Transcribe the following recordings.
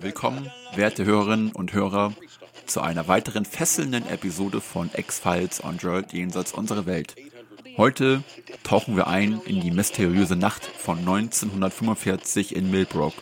Willkommen, werte Hörerinnen und Hörer, zu einer weiteren fesselnden Episode von X-Files on World jenseits unserer Welt. Heute tauchen wir ein in die mysteriöse Nacht von 1945 in Millbrook,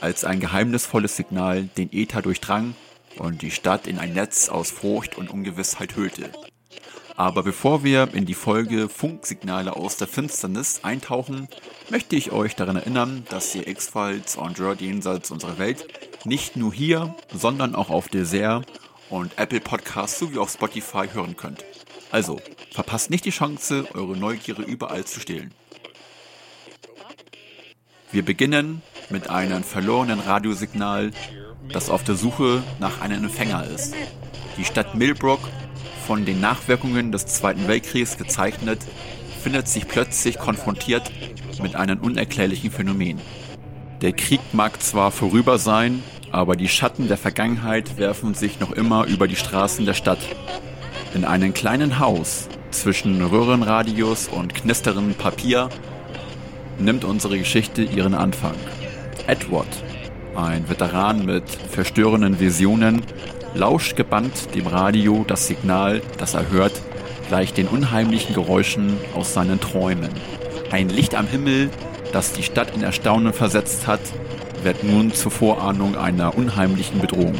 als ein geheimnisvolles Signal den Äther durchdrang und die Stadt in ein Netz aus Furcht und Ungewissheit hüllte. Aber bevor wir in die Folge Funksignale aus der Finsternis eintauchen, möchte ich euch daran erinnern, dass ihr X-Files on World jenseits unserer Welt nicht nur hier, sondern auch auf Dessert und Apple Podcasts sowie auf Spotify hören könnt. Also, verpasst nicht die Chance, eure Neugierde überall zu stehlen. Wir beginnen mit einem verlorenen Radiosignal, das auf der Suche nach einem Empfänger ist. Die Stadt Millbrook, von den Nachwirkungen des Zweiten Weltkriegs gezeichnet, findet sich plötzlich konfrontiert mit einem unerklärlichen Phänomen. Der Krieg mag zwar vorüber sein, aber die Schatten der Vergangenheit werfen sich noch immer über die Straßen der Stadt. In einem kleinen Haus zwischen Röhrenradius und knisterndem Papier nimmt unsere Geschichte ihren Anfang. Edward, ein Veteran mit verstörenden Visionen, lauscht gebannt dem Radio das Signal, das er hört, gleich den unheimlichen Geräuschen aus seinen Träumen. Ein Licht am Himmel, das die Stadt in Erstaunen versetzt hat, wird nun zur Vorahnung einer unheimlichen Bedrohung.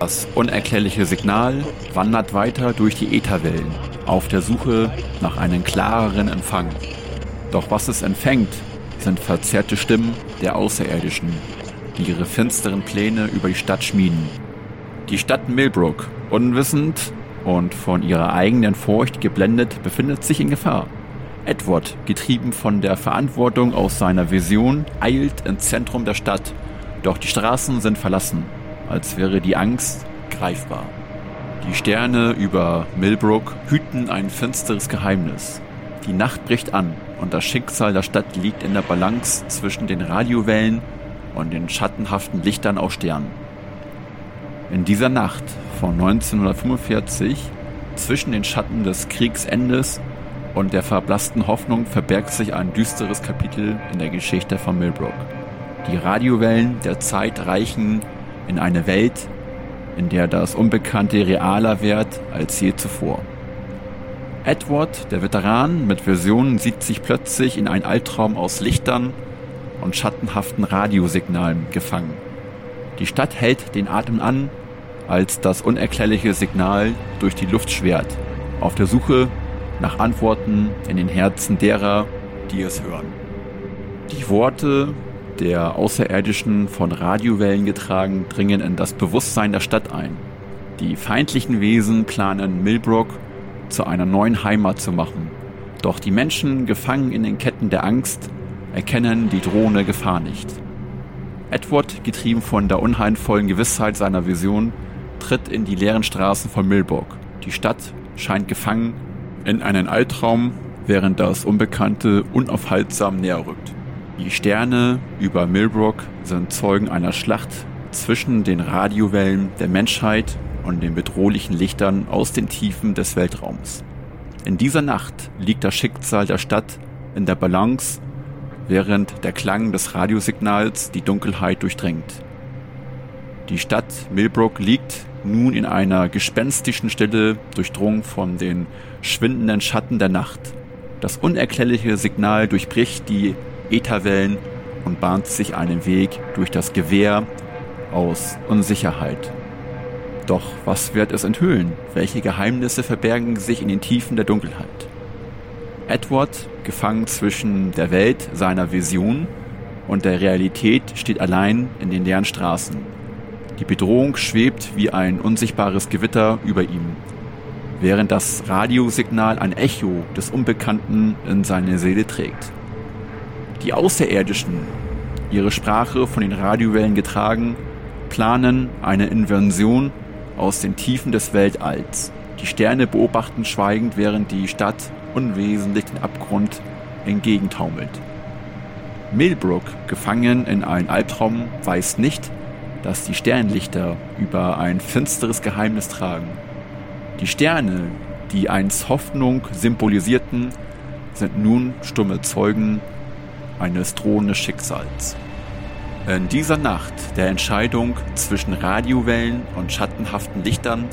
Das unerklärliche Signal wandert weiter durch die Ätherwellen, auf der Suche nach einem klareren Empfang. Doch was es empfängt, sind verzerrte Stimmen der Außerirdischen, die ihre finsteren Pläne über die Stadt schmieden. Die Stadt Millbrook, unwissend und von ihrer eigenen Furcht geblendet, befindet sich in Gefahr. Edward, getrieben von der Verantwortung aus seiner Vision, eilt ins Zentrum der Stadt, doch die Straßen sind verlassen, als wäre die Angst greifbar. Die Sterne über Millbrook hüten ein finsteres Geheimnis. Die Nacht bricht an und das Schicksal der Stadt liegt in der Balance zwischen den Radiowellen und den schattenhaften Lichtern aus Sternen. In dieser Nacht von 1945, zwischen den Schatten des Kriegsendes und der verblassten Hoffnung, verbergt sich ein düsteres Kapitel in der Geschichte von Millbrook. Die Radiowellen der Zeit reichen in eine Welt, in der das Unbekannte realer wird als je zuvor. Edward, der Veteran mit Visionen, sieht sich plötzlich in einen Albtraum aus Lichtern und schattenhaften Radiosignalen gefangen. Die Stadt hält den Atem an, als das unerklärliche Signal durch die Luft schwert, auf der Suche nach Antworten in den Herzen derer, die es hören. Die Worte der Außerirdischen von Radiowellen getragen dringen in das Bewusstsein der Stadt ein. Die feindlichen Wesen planen Millbrook zu einer neuen Heimat zu machen. Doch die Menschen, gefangen in den Ketten der Angst, erkennen die drohende Gefahr nicht. Edward, getrieben von der unheilvollen Gewissheit seiner Vision, tritt in die leeren Straßen von Millbrook. Die Stadt scheint gefangen in einen Albtraum, während das Unbekannte unaufhaltsam näher rückt. Die Sterne über Millbrook sind Zeugen einer Schlacht zwischen den Radiowellen der Menschheit und den bedrohlichen Lichtern aus den Tiefen des Weltraums. In dieser Nacht liegt das Schicksal der Stadt in der Balance, während der Klang des Radiosignals die Dunkelheit durchdringt. Die Stadt Millbrook liegt nun in einer gespenstischen Stille, durchdrungen von den schwindenden Schatten der Nacht. Das unerklärliche Signal durchbricht die Ätherwellen und bahnt sich einen Weg durch das Gewehr aus Unsicherheit. Doch was wird es enthüllen? Welche Geheimnisse verbergen sich in den Tiefen der Dunkelheit? Edward, gefangen zwischen der Welt seiner Vision und der Realität, steht allein in den leeren Straßen. Die Bedrohung schwebt wie ein unsichtbares Gewitter über ihm, während das Radiosignal ein Echo des Unbekannten in seine Seele trägt. Die Außerirdischen, ihre Sprache von den Radiowellen getragen, planen eine Inversion aus den Tiefen des Weltalls. Die Sterne beobachten schweigend, während die Stadt unwesentlich den Abgrund entgegentaumelt. Millbrook, gefangen in einen Albtraum, weiß nicht, dass die Sternlichter über ein finsteres Geheimnis tragen. Die Sterne, die einst Hoffnung symbolisierten, sind nun stumme Zeugen eines drohenden Schicksals. In dieser Nacht der Entscheidung zwischen Radiowellen und schattenhaften Lichtern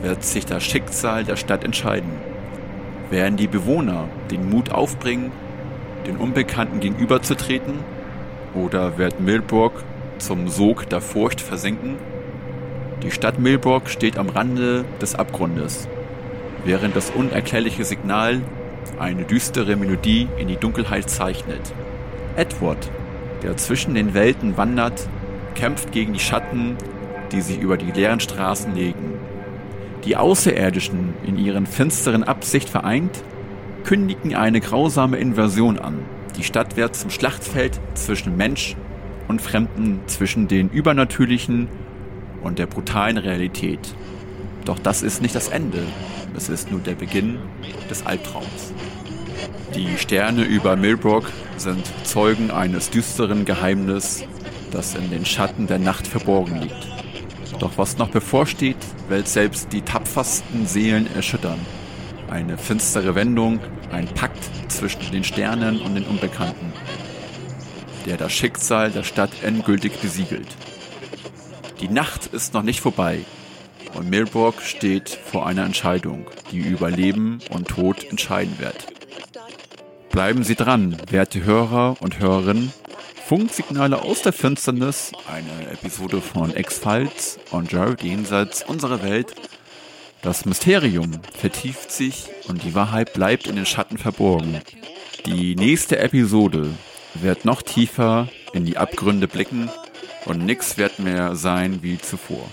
wird sich das Schicksal der Stadt entscheiden. Werden die Bewohner den Mut aufbringen, den Unbekannten gegenüberzutreten, oder wird Milburg zum Sog der Furcht versinken? Die Stadt Milburg steht am Rande des Abgrundes, während das unerklärliche Signal eine düstere Melodie in die Dunkelheit zeichnet. Edward der zwischen den Welten wandert, kämpft gegen die Schatten, die sich über die leeren Straßen legen. Die Außerirdischen, in ihren finsteren Absicht vereint, kündigen eine grausame Invasion an. Die Stadt wird zum Schlachtfeld zwischen Mensch und Fremden, zwischen den Übernatürlichen und der brutalen Realität. Doch das ist nicht das Ende, es ist nur der Beginn des Albtraums. Die Sterne über Millbrook sind Zeugen eines düsteren Geheimnisses, das in den Schatten der Nacht verborgen liegt. Doch was noch bevorsteht, wird selbst die tapfersten Seelen erschüttern. Eine finstere Wendung, ein Pakt zwischen den Sternen und den Unbekannten, der das Schicksal der Stadt endgültig besiegelt. Die Nacht ist noch nicht vorbei und Milburg steht vor einer Entscheidung, die über Leben und Tod entscheiden wird. Bleiben Sie dran, werte Hörer und Hörerinnen. Funksignale aus der Finsternis, eine Episode von X-Files und Jared jenseits unserer Welt. Das Mysterium vertieft sich und die Wahrheit bleibt in den Schatten verborgen. Die nächste Episode wird noch tiefer in die Abgründe blicken und nichts wird mehr sein wie zuvor.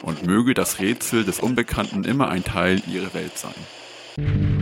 Und möge das Rätsel des Unbekannten immer ein Teil ihrer Welt sein.